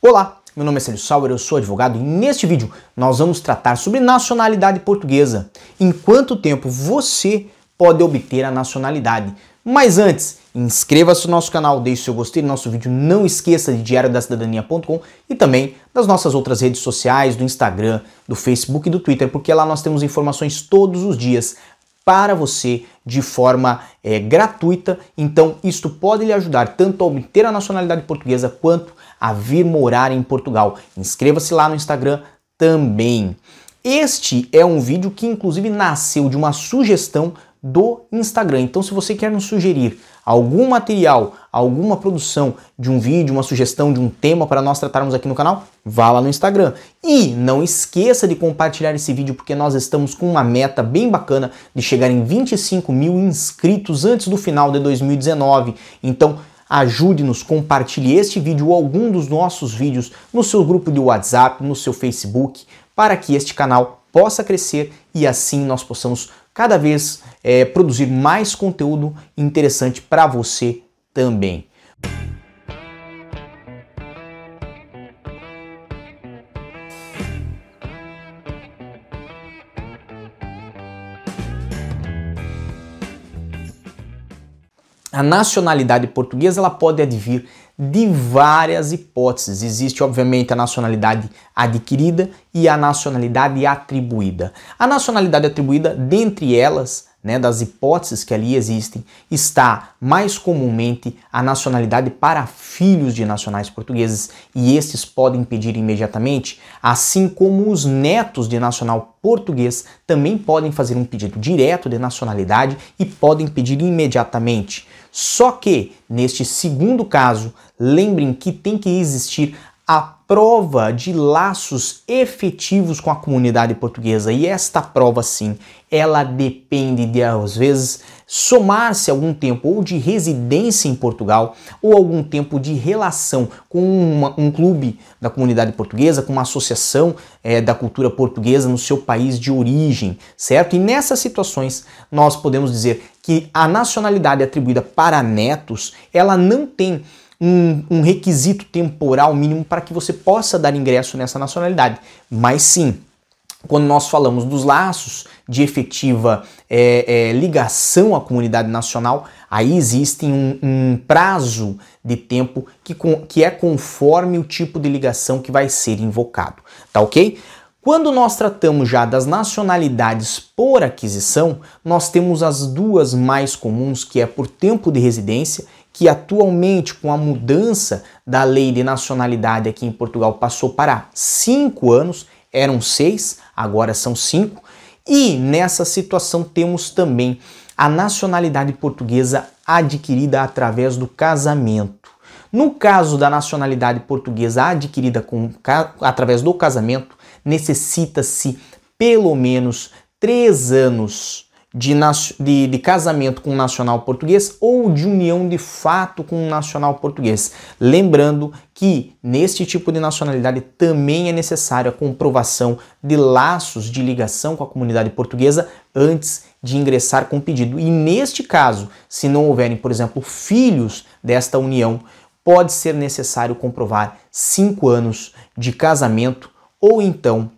Olá, meu nome é Célio Sauer, eu sou advogado e neste vídeo nós vamos tratar sobre nacionalidade portuguesa. Em quanto tempo você pode obter a nacionalidade? Mas antes, inscreva-se no nosso canal, deixe seu gostei no nosso vídeo, não esqueça de diariodacidadania.com e também das nossas outras redes sociais, do Instagram, do Facebook e do Twitter, porque lá nós temos informações todos os dias para você de forma é, gratuita. Então, isto pode lhe ajudar tanto a obter a nacionalidade portuguesa quanto a vir morar em Portugal. Inscreva-se lá no Instagram também. Este é um vídeo que inclusive nasceu de uma sugestão do Instagram. Então, se você quer nos sugerir algum material, alguma produção de um vídeo, uma sugestão de um tema para nós tratarmos aqui no canal, vá lá no Instagram. E não esqueça de compartilhar esse vídeo, porque nós estamos com uma meta bem bacana de chegar em 25 mil inscritos antes do final de 2019. Então, ajude-nos, compartilhe este vídeo ou algum dos nossos vídeos no seu grupo de WhatsApp, no seu Facebook, para que este canal possa crescer e assim nós possamos cada vez é, produzir mais conteúdo interessante para você também. A nacionalidade portuguesa ela pode advir de várias hipóteses. Existe, obviamente, a nacionalidade adquirida e a nacionalidade atribuída. A nacionalidade atribuída, dentre elas, né, das hipóteses que ali existem, está mais comumente a nacionalidade para filhos de nacionais portugueses e estes podem pedir imediatamente, assim como os netos de nacional português também podem fazer um pedido direto de nacionalidade e podem pedir imediatamente. Só que, neste segundo caso, lembrem que tem que existir a prova de laços efetivos com a comunidade portuguesa. E esta prova, sim, ela depende de, às vezes, somar-se algum tempo ou de residência em Portugal ou algum tempo de relação com uma, um clube da comunidade portuguesa, com uma associação é, da cultura portuguesa no seu país de origem, certo? E nessas situações nós podemos dizer que a nacionalidade atribuída para netos, ela não tem um, um requisito temporal mínimo para que você possa dar ingresso nessa nacionalidade. Mas sim, quando nós falamos dos laços de efetiva é, é, ligação à comunidade nacional, aí existe um, um, prazo de tempo que, que é conforme o tipo de ligação que vai ser invocado, tá ok? Quando nós tratamos já das nacionalidades por aquisição, nós temos as duas mais comuns, que é por tempo de residência que atualmente, com a mudança da lei de nacionalidade aqui em Portugal, passou para cinco anos, eram seis, agora são cinco, e nessa situação temos também a nacionalidade portuguesa adquirida através do casamento. No caso da nacionalidade portuguesa adquirida com, através do casamento, necessita-se pelo menos três anos de, de, de, casamento com um nacional português ou de união de fato com um nacional português. Lembrando que neste tipo de nacionalidade também é necessária a comprovação de laços de ligação com a comunidade portuguesa antes de ingressar com o pedido. E neste caso, se não houverem, por exemplo, filhos desta união, pode ser necessário comprovar cinco anos de casamento ou então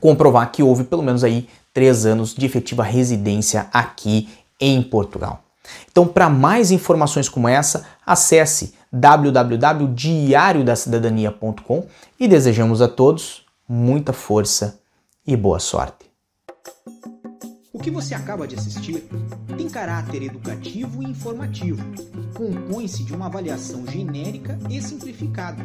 comprovar que houve pelo menos aí três anos de efetiva residência aqui em Portugal. Então, para mais informações como essa, acesse www.diariodacidadania.com e desejamos a todos muita força e boa sorte. O que você acaba de assistir tem caráter educativo e informativo. Compõe-se de uma avaliação genérica e simplificada.